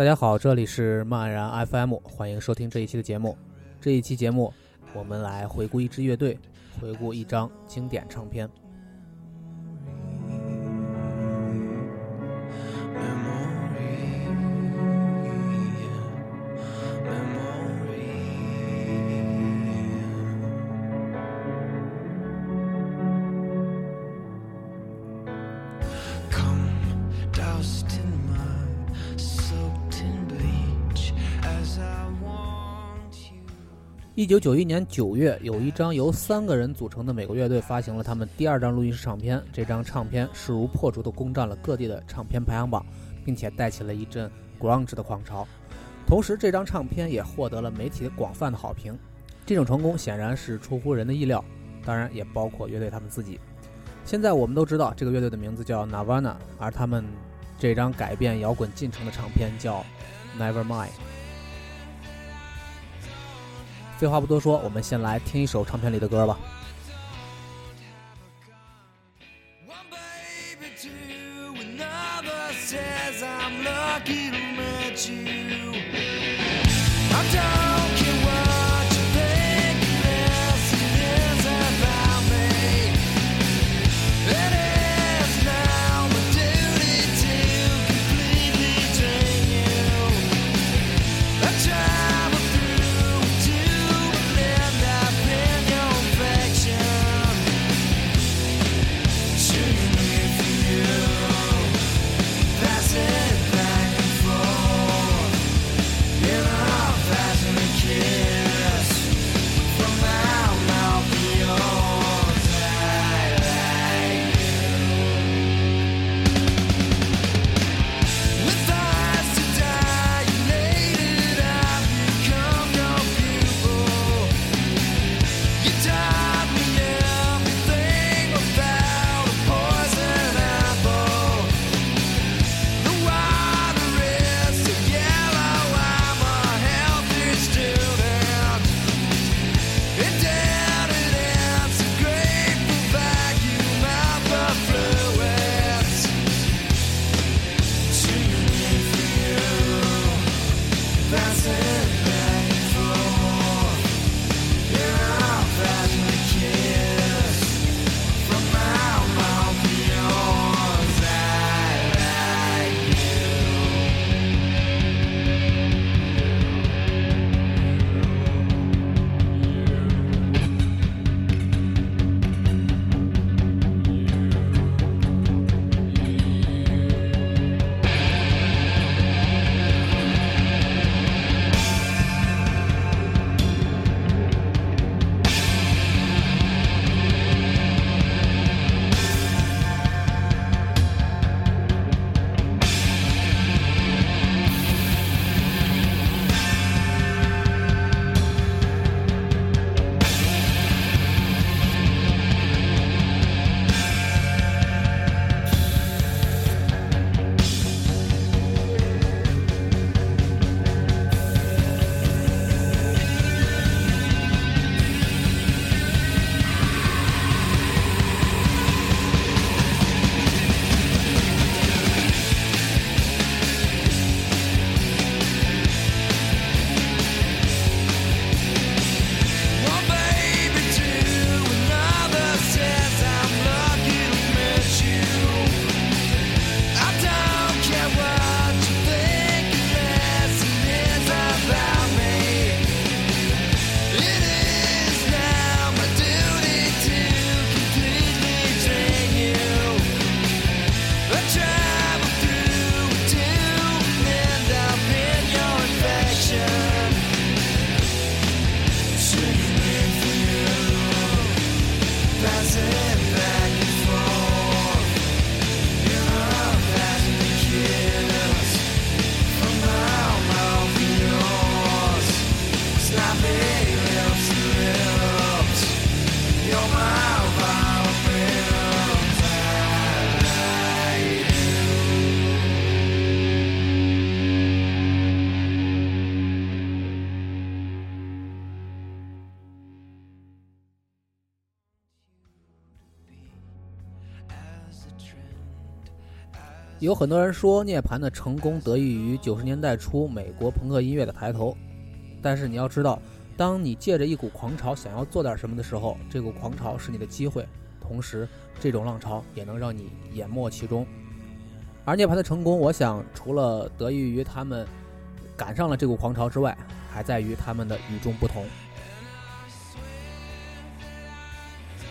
大家好，这里是漫然 FM，欢迎收听这一期的节目。这一期节目，我们来回顾一支乐队，回顾一张经典唱片。一九九一年九月，有一张由三个人组成的美国乐队发行了他们第二张录音室唱片。这张唱片势如破竹地攻占了各地的唱片排行榜，并且带起了一阵 grunge 的狂潮。同时，这张唱片也获得了媒体广泛的好评。这种成功显然是出乎人的意料，当然也包括乐队他们自己。现在我们都知道这个乐队的名字叫 Nirvana，而他们这张改变摇滚进程的唱片叫 Nevermind。废话不多说，我们先来听一首唱片里的歌吧。有很多人说涅槃的成功得益于九十年代初美国朋克音乐的抬头。但是你要知道当你借着一股狂潮想要做点什么的时候这股狂潮是你的机会。同时这种浪潮也能让你淹没其中。而涅槃的成功我想除了得益于他们赶上了这股狂潮之外还在于他们的与众不同。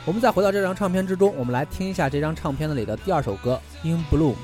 我们再回到这张唱片之中我们来听一下这张唱片里的第二首歌 in bloom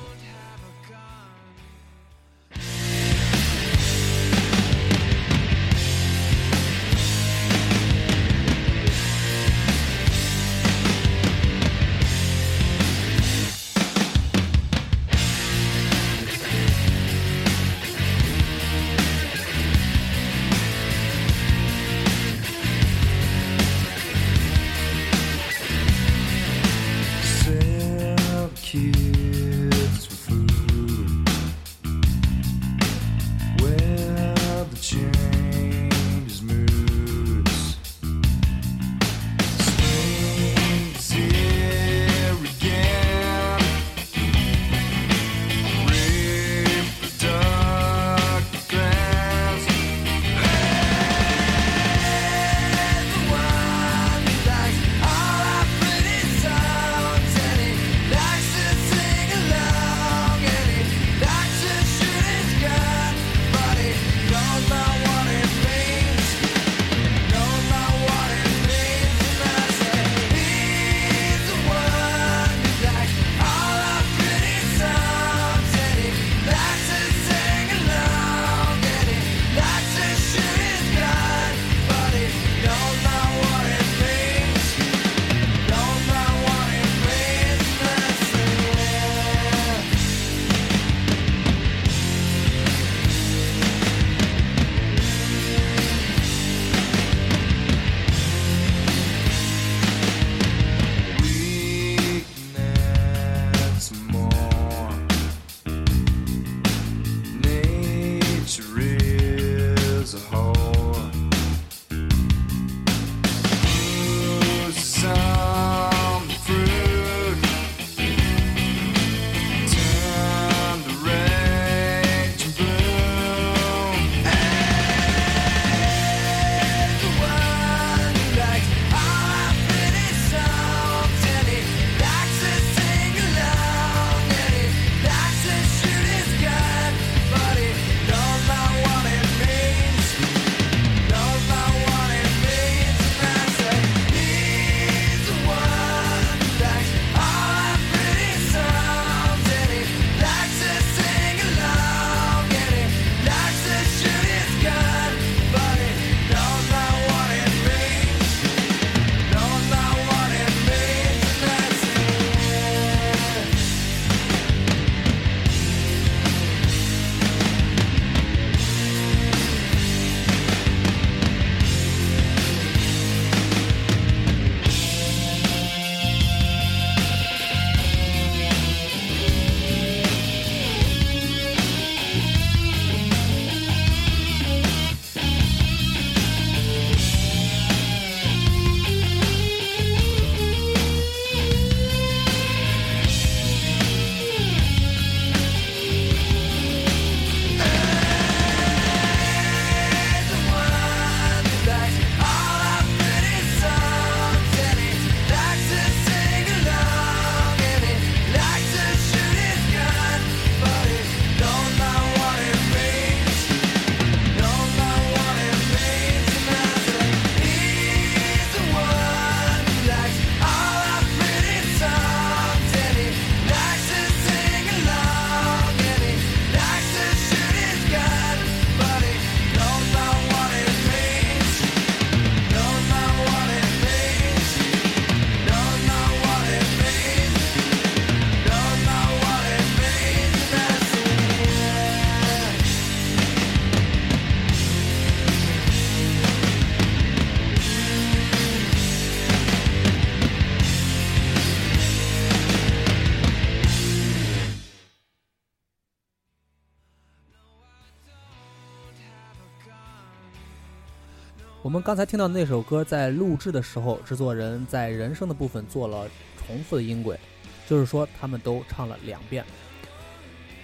我们刚才听到那首歌在录制的时候，制作人在人声的部分做了重复的音轨，就是说他们都唱了两遍。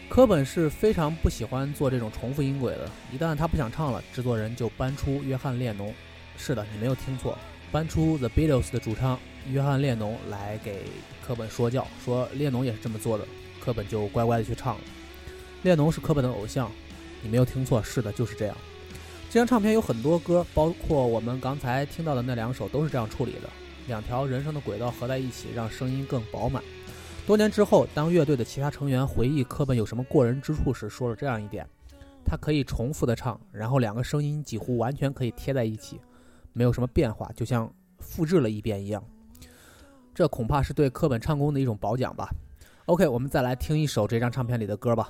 柯本是非常不喜欢做这种重复音轨的，一旦他不想唱了，制作人就搬出约翰列侬。是的，你没有听错，搬出 The Beatles 的主唱约翰列侬来给柯本说教，说列侬也是这么做的，柯本就乖乖的去唱了。列侬是柯本的偶像，你没有听错，是的，就是这样。这张唱片有很多歌，包括我们刚才听到的那两首，都是这样处理的。两条人生的轨道合在一起，让声音更饱满。多年之后，当乐队的其他成员回忆科本有什么过人之处时，说了这样一点：他可以重复的唱，然后两个声音几乎完全可以贴在一起，没有什么变化，就像复制了一遍一样。这恐怕是对科本唱功的一种褒奖吧。OK，我们再来听一首这张唱片里的歌吧。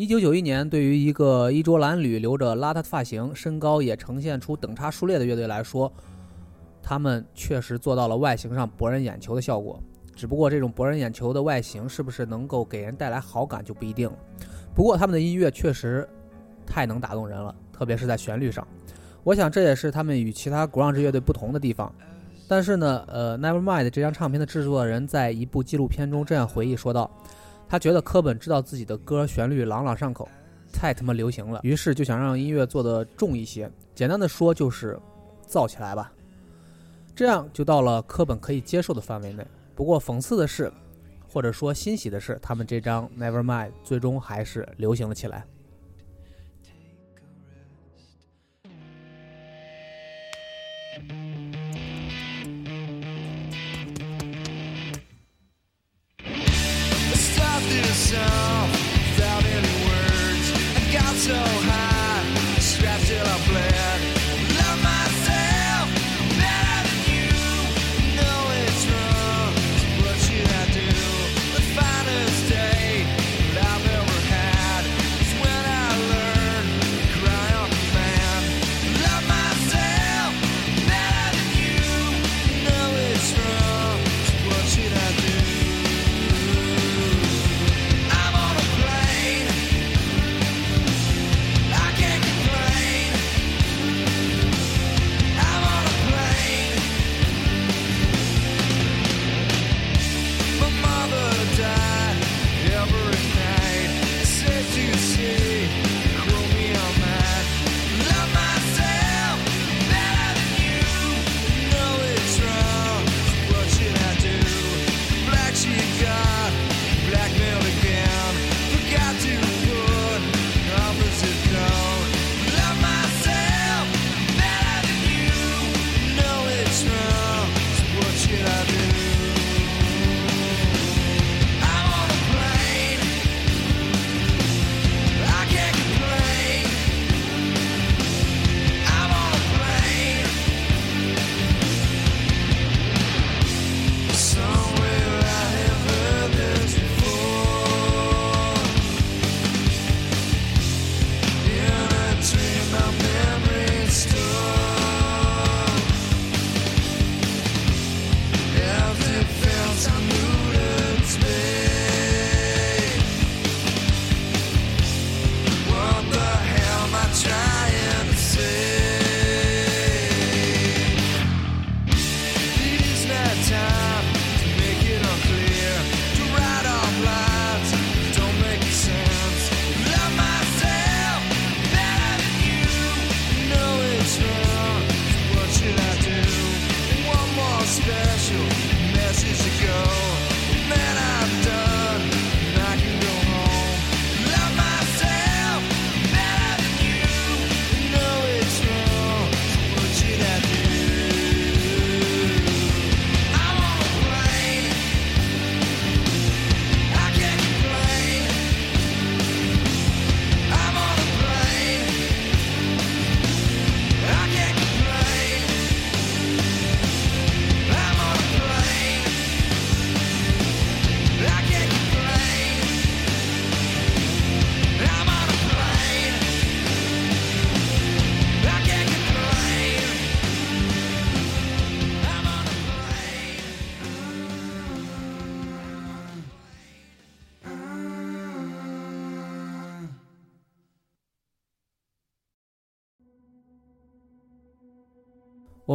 一九九一年，对于一个衣着褴褛、留着邋遢的发型、身高也呈现出等差数列的乐队来说，他们确实做到了外形上博人眼球的效果。只不过这种博人眼球的外形是不是能够给人带来好感就不一定了。不过他们的音乐确实太能打动人了，特别是在旋律上。我想这也是他们与其他 grunge 乐队不同的地方。但是呢，呃，Nevermind 这张唱片的制作人在一部纪录片中这样回忆说道。他觉得科本知道自己的歌旋律朗朗上口，太他妈流行了，于是就想让音乐做得重一些。简单的说就是造起来吧，这样就到了科本可以接受的范围内。不过讽刺的是，或者说欣喜的是，他们这张 Nevermind 最终还是流行了起来。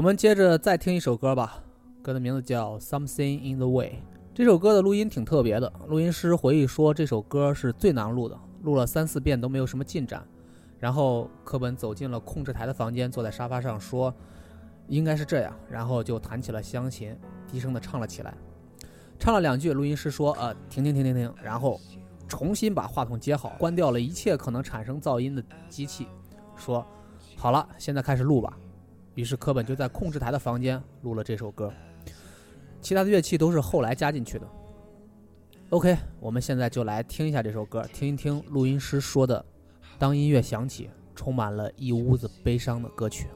我们接着再听一首歌吧，歌的名字叫《Something in the Way》。这首歌的录音挺特别的，录音师回忆说这首歌是最难录的，录了三四遍都没有什么进展。然后科本走进了控制台的房间，坐在沙发上说：“应该是这样。”然后就弹起了湘琴，低声的唱了起来。唱了两句，录音师说：“呃，停停停停停。”然后重新把话筒接好，关掉了一切可能产生噪音的机器，说：“好了，现在开始录吧。”于是科本就在控制台的房间录了这首歌，其他的乐器都是后来加进去的。OK，我们现在就来听一下这首歌，听一听录音师说的，当音乐响起，充满了一屋子悲伤的歌曲。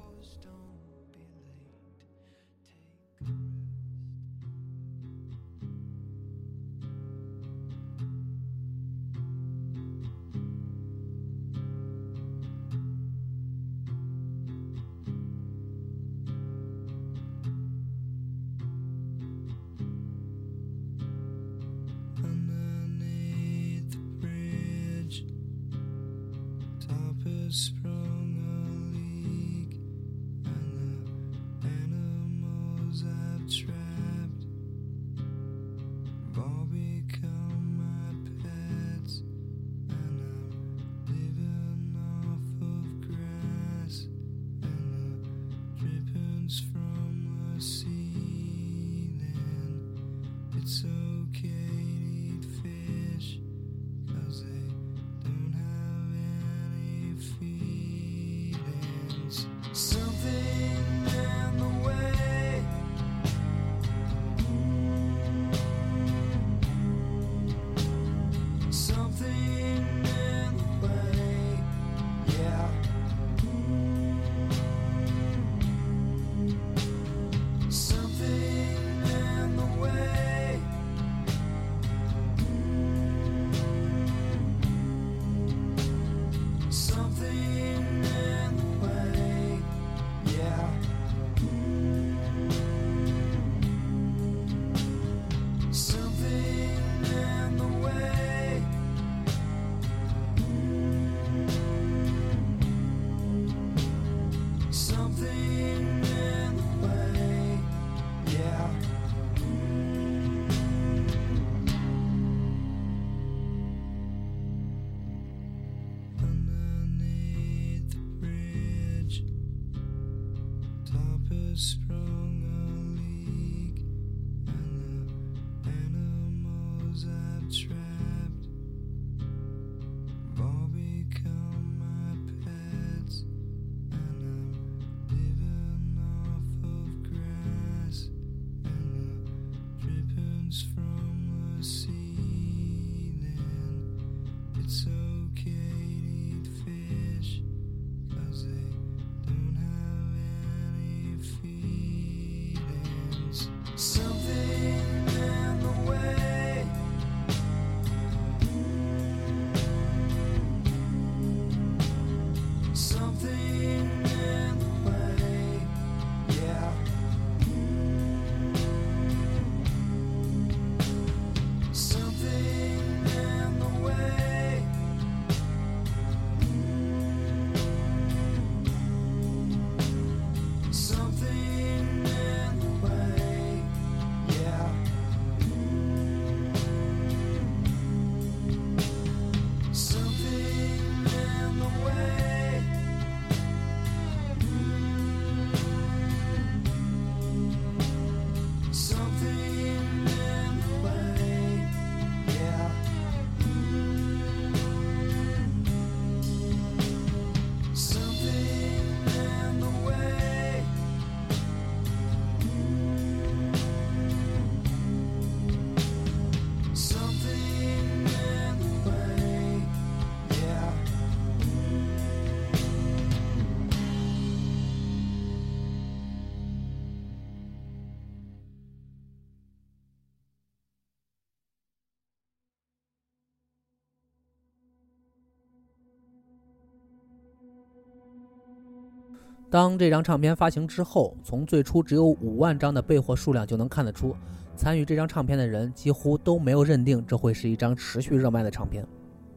当这张唱片发行之后，从最初只有五万张的备货数量就能看得出，参与这张唱片的人几乎都没有认定这会是一张持续热卖的唱片。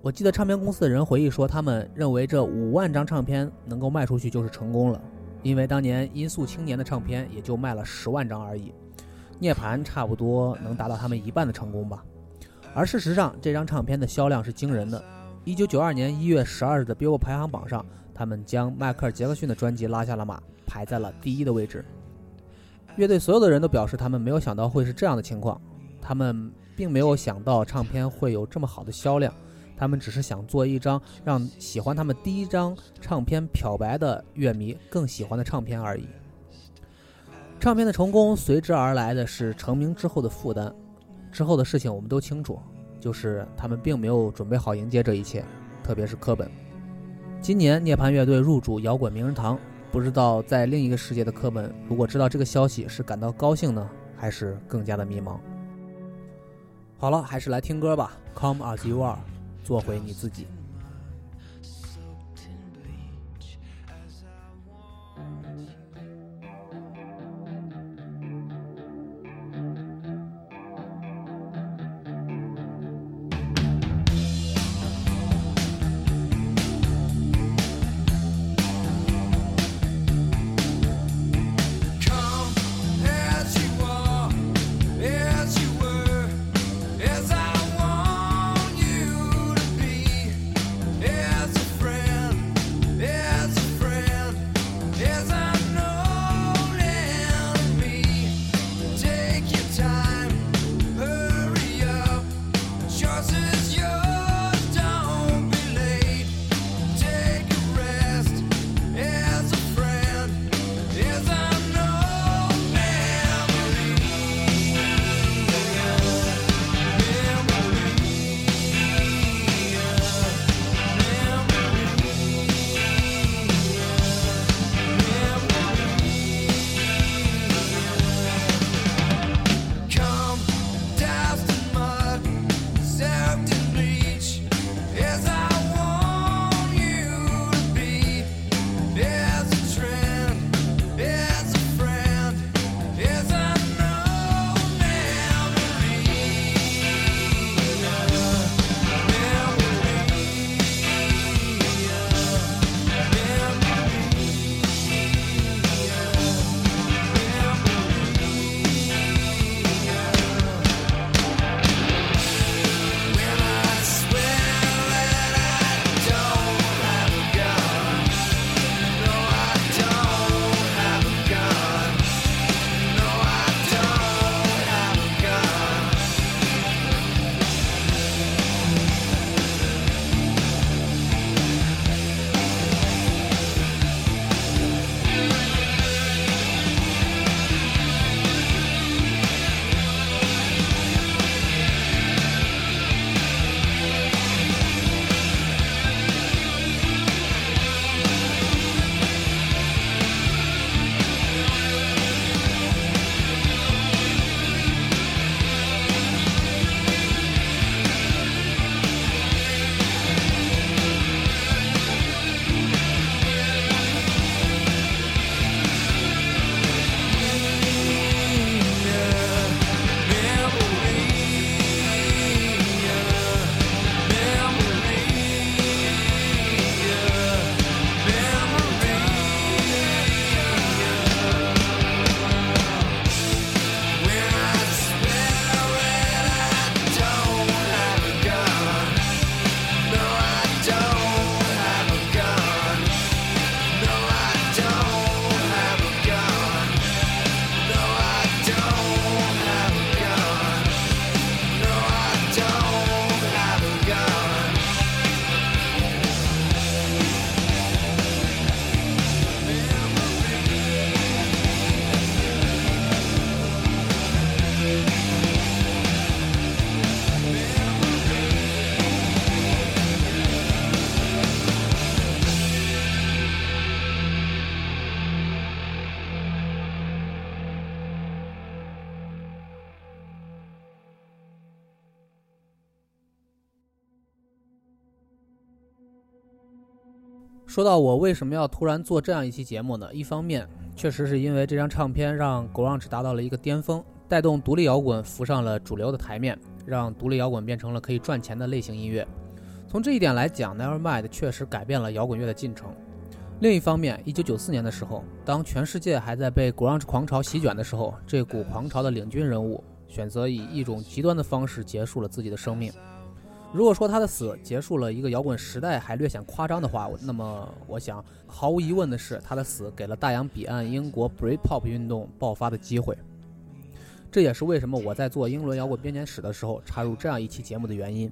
我记得唱片公司的人回忆说，他们认为这五万张唱片能够卖出去就是成功了，因为当年《音速青年》的唱片也就卖了十万张而已，《涅槃》差不多能达到他们一半的成功吧。而事实上，这张唱片的销量是惊人的。一九九二年一月十二日的 Billboard 排行榜上，他们将迈克尔·杰克逊的专辑拉下了马，排在了第一的位置。乐队所有的人都表示，他们没有想到会是这样的情况，他们并没有想到唱片会有这么好的销量，他们只是想做一张让喜欢他们第一张唱片漂白的乐迷更喜欢的唱片而已。唱片的成功随之而来的是成名之后的负担，之后的事情我们都清楚，就是他们并没有准备好迎接这一切，特别是科本。今年涅槃乐队入主摇滚名人堂，不知道在另一个世界的科本，如果知道这个消息是感到高兴呢，还是更加的迷茫？好了，还是来听歌吧，Come as you are，做回你自己。说到我为什么要突然做这样一期节目呢？一方面，确实是因为这张唱片让 grunge 达到了一个巅峰，带动独立摇滚浮上了主流的台面，让独立摇滚变成了可以赚钱的类型音乐。从这一点来讲，Nevermind 确实改变了摇滚乐的进程。另一方面一九九四年的时候，当全世界还在被 grunge 狂潮席卷的时候，这股狂潮的领军人物选择以一种极端的方式结束了自己的生命。如果说他的死结束了一个摇滚时代还略显夸张的话，那么我想毫无疑问的是，他的死给了大洋彼岸英国 Britpop 运动爆发的机会。这也是为什么我在做英伦摇滚编年史的时候插入这样一期节目的原因。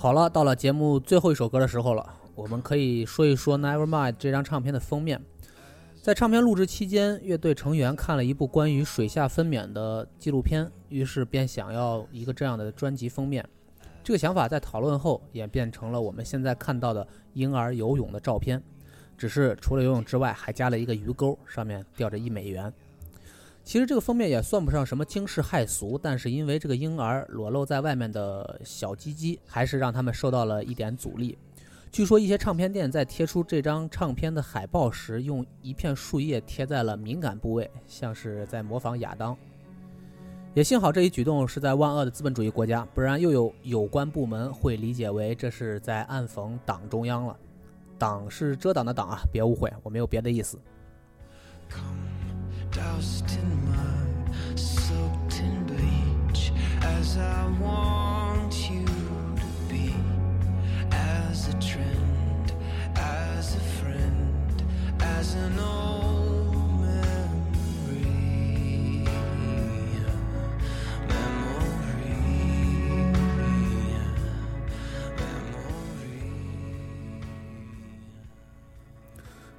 好了，到了节目最后一首歌的时候了，我们可以说一说《Nevermind》这张唱片的封面。在唱片录制期间，乐队成员看了一部关于水下分娩的纪录片，于是便想要一个这样的专辑封面。这个想法在讨论后演变成了我们现在看到的婴儿游泳的照片，只是除了游泳之外，还加了一个鱼钩，上面吊着一美元。其实这个封面也算不上什么惊世骇俗，但是因为这个婴儿裸露在外面的小鸡鸡，还是让他们受到了一点阻力。据说一些唱片店在贴出这张唱片的海报时，用一片树叶贴在了敏感部位，像是在模仿亚当。也幸好这一举动是在万恶的资本主义国家，不然又有有关部门会理解为这是在暗讽党中央了。党是遮挡的党啊，别误会，我没有别的意思。Doused in mud, soaked in bleach, as I want you to be, as a trend, as a friend, as an old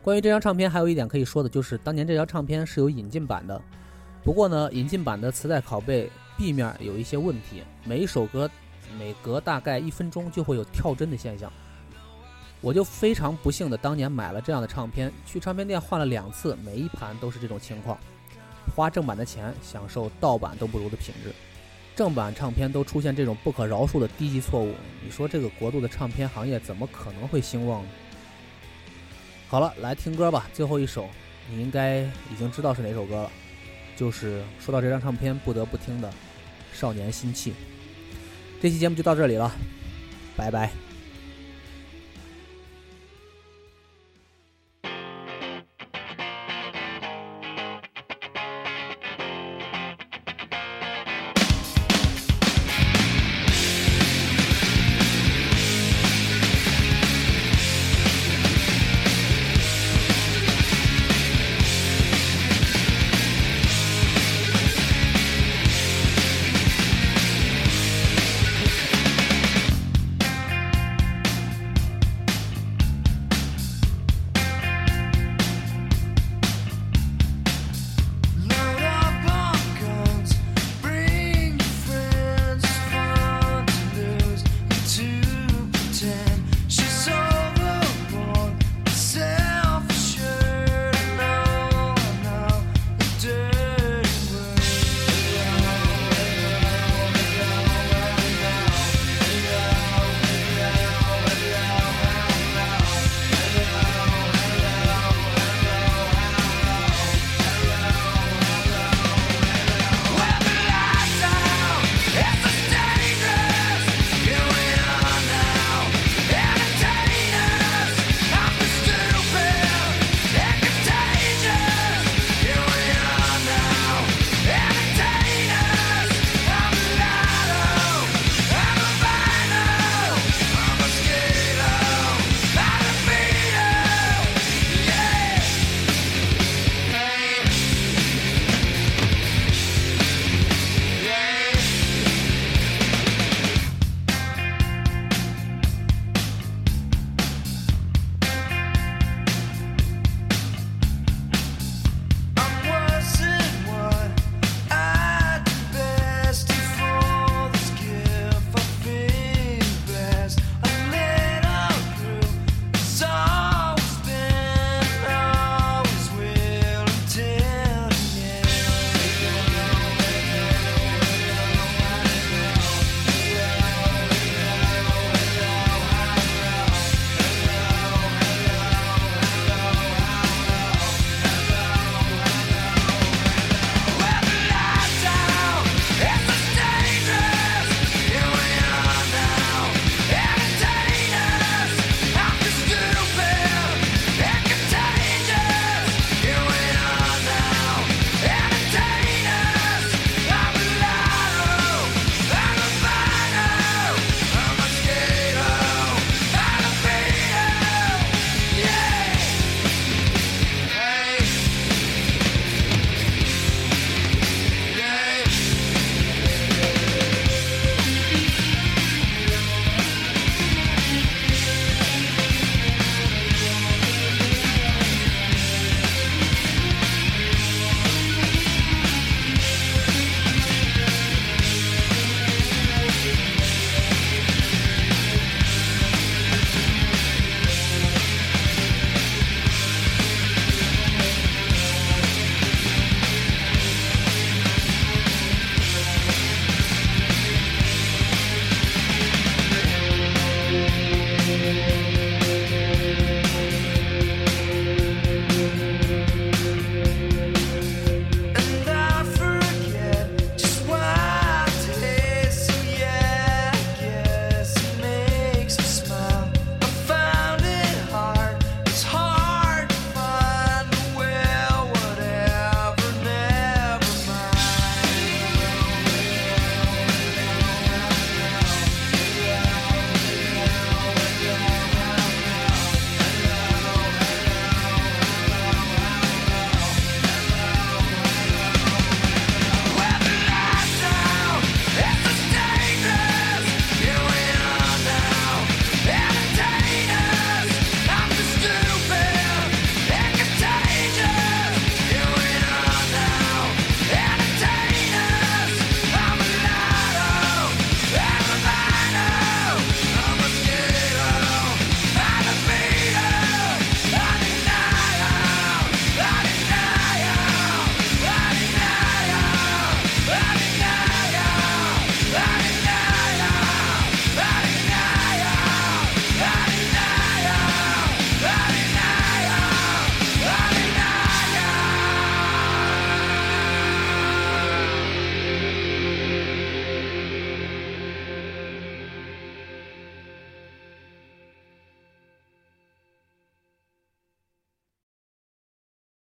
关于这张唱片，还有一点可以说的就是，当年这张唱片是有引进版的。不过呢，引进版的磁带拷贝壁面有一些问题，每一首歌每隔大概一分钟就会有跳帧的现象。我就非常不幸的当年买了这样的唱片，去唱片店换了两次，每一盘都是这种情况。花正版的钱，享受盗版都不如的品质。正版唱片都出现这种不可饶恕的低级错误，你说这个国度的唱片行业怎么可能会兴旺呢？好了，来听歌吧。最后一首，你应该已经知道是哪首歌了，就是说到这张唱片不得不听的《少年心气》。这期节目就到这里了，拜拜。